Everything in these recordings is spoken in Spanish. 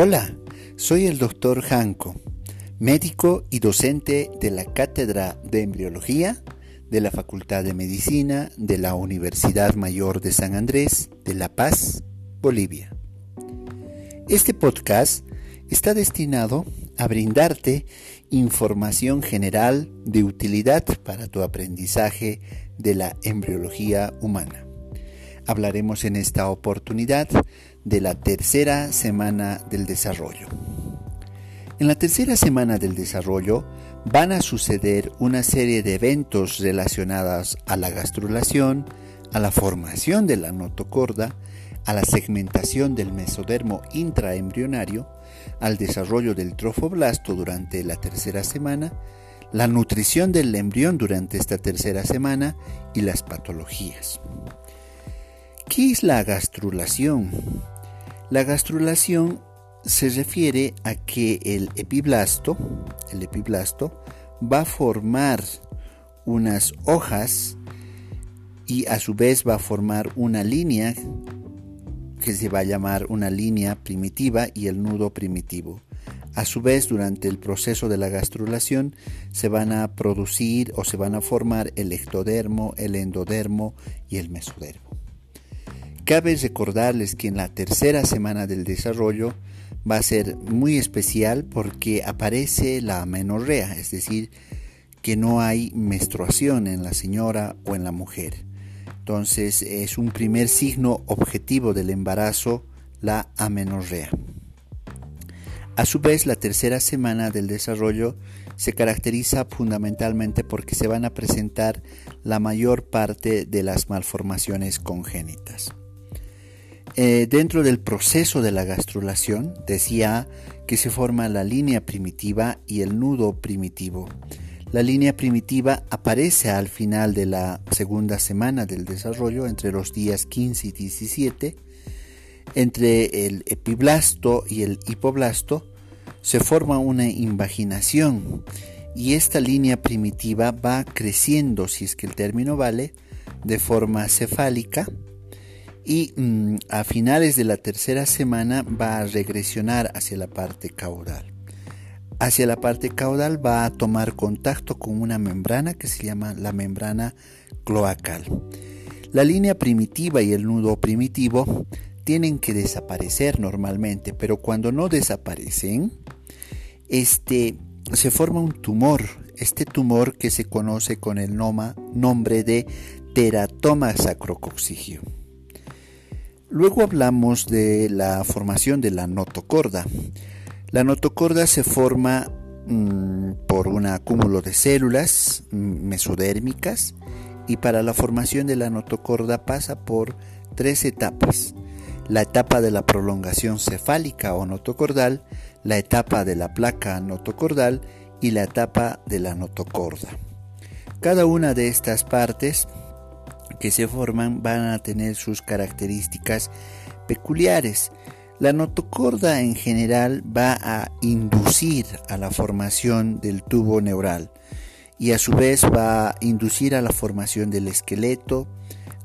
Hola, soy el doctor Janko, médico y docente de la Cátedra de Embriología de la Facultad de Medicina de la Universidad Mayor de San Andrés de La Paz, Bolivia. Este podcast está destinado a brindarte información general de utilidad para tu aprendizaje de la embriología humana. Hablaremos en esta oportunidad de la tercera semana del desarrollo. En la tercera semana del desarrollo van a suceder una serie de eventos relacionados a la gastrulación, a la formación de la notocorda, a la segmentación del mesodermo intraembrionario, al desarrollo del trofoblasto durante la tercera semana, la nutrición del embrión durante esta tercera semana y las patologías. ¿Qué es la gastrulación? La gastrulación se refiere a que el epiblasto, el epiblasto va a formar unas hojas y a su vez va a formar una línea que se va a llamar una línea primitiva y el nudo primitivo. A su vez, durante el proceso de la gastrulación se van a producir o se van a formar el ectodermo, el endodermo y el mesodermo. Cabe recordarles que en la tercera semana del desarrollo va a ser muy especial porque aparece la menorrea, es decir, que no hay menstruación en la señora o en la mujer. Entonces es un primer signo objetivo del embarazo, la amenorrea. A su vez, la tercera semana del desarrollo se caracteriza fundamentalmente porque se van a presentar la mayor parte de las malformaciones congénitas. Eh, dentro del proceso de la gastrulación, decía que se forma la línea primitiva y el nudo primitivo. La línea primitiva aparece al final de la segunda semana del desarrollo, entre los días 15 y 17. Entre el epiblasto y el hipoblasto se forma una invaginación y esta línea primitiva va creciendo, si es que el término vale, de forma cefálica y mm, a finales de la tercera semana va a regresionar hacia la parte caudal. Hacia la parte caudal va a tomar contacto con una membrana que se llama la membrana cloacal. La línea primitiva y el nudo primitivo tienen que desaparecer normalmente, pero cuando no desaparecen, este, se forma un tumor. Este tumor que se conoce con el nombre de teratoma sacrococcigio. Luego hablamos de la formación de la notocorda. La notocorda se forma mm, por un acúmulo de células mm, mesodérmicas y para la formación de la notocorda pasa por tres etapas. La etapa de la prolongación cefálica o notocordal, la etapa de la placa notocordal y la etapa de la notocorda. Cada una de estas partes que se forman van a tener sus características peculiares. La notocorda en general va a inducir a la formación del tubo neural y a su vez va a inducir a la formación del esqueleto,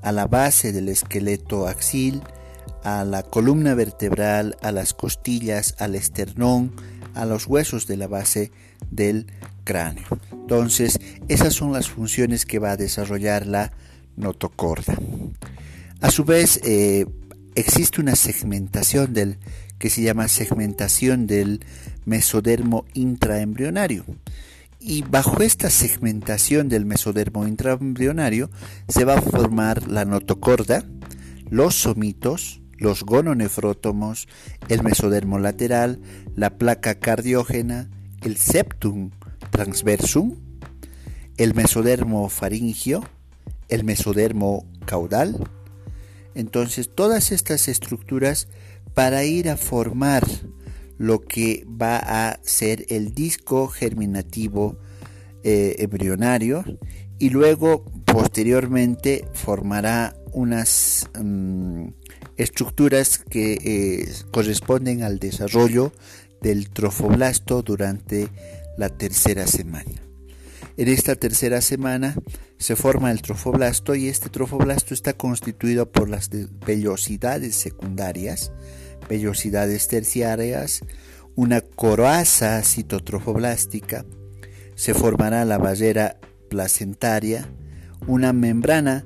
a la base del esqueleto axil, a la columna vertebral, a las costillas, al esternón, a los huesos de la base del cráneo. Entonces, esas son las funciones que va a desarrollar la notocorda. A su vez, eh, existe una segmentación del que se llama segmentación del mesodermo intraembrionario. Y bajo esta segmentación del mesodermo intraembrionario se va a formar la notocorda, los somitos, los gononefrótomos, el mesodermo lateral, la placa cardiógena, el septum transversum, el mesodermo faringio, el mesodermo caudal. Entonces todas estas estructuras para ir a formar lo que va a ser el disco germinativo eh, embrionario y luego posteriormente formará unas mm, estructuras que eh, corresponden al desarrollo del trofoblasto durante la tercera semana. En esta tercera semana se forma el trofoblasto y este trofoblasto está constituido por las vellosidades secundarias, vellosidades terciarias, una coraza citotrofoblástica, se formará la barrera placentaria, una membrana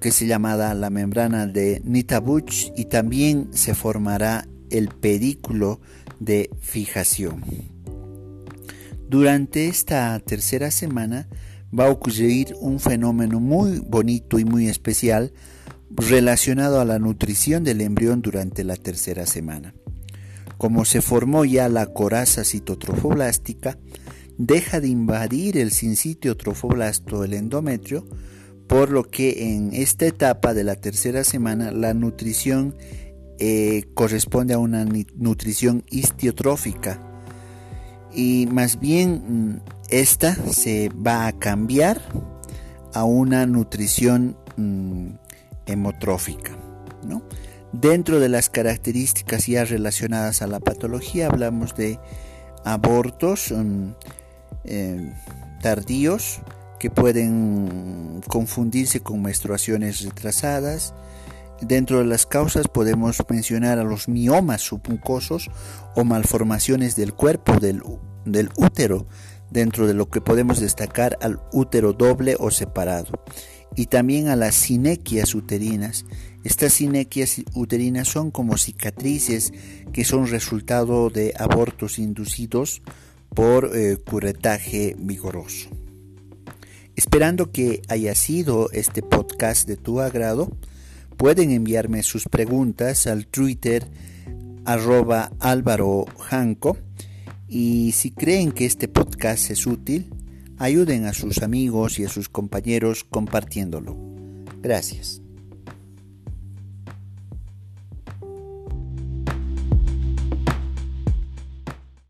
que se llamará la membrana de Nitabuch y también se formará el pedículo de fijación. Durante esta tercera semana va a ocurrir un fenómeno muy bonito y muy especial relacionado a la nutrición del embrión durante la tercera semana. Como se formó ya la coraza citotrofoblástica, deja de invadir el sincitio trofoblasto el endometrio, por lo que en esta etapa de la tercera semana la nutrición eh, corresponde a una nutrición histiotrófica y más bien mm, esta se va a cambiar a una nutrición mm, hemotrófica. Dentro de las características ya relacionadas a la patología hablamos de abortos mm, eh, tardíos que pueden confundirse con menstruaciones retrasadas, Dentro de las causas podemos mencionar a los miomas submucosos o malformaciones del cuerpo del, útero, dentro de lo que podemos destacar al útero doble o separado, y también a las sinequias uterinas. Estas sinequias uterinas son como cicatrices que son resultado de abortos inducidos por eh, curetaje vigoroso. Esperando que haya sido este podcast de tu agrado, Pueden enviarme sus preguntas al Twitter arroba Álvaro Janco y si creen que este podcast es útil, ayuden a sus amigos y a sus compañeros compartiéndolo. Gracias.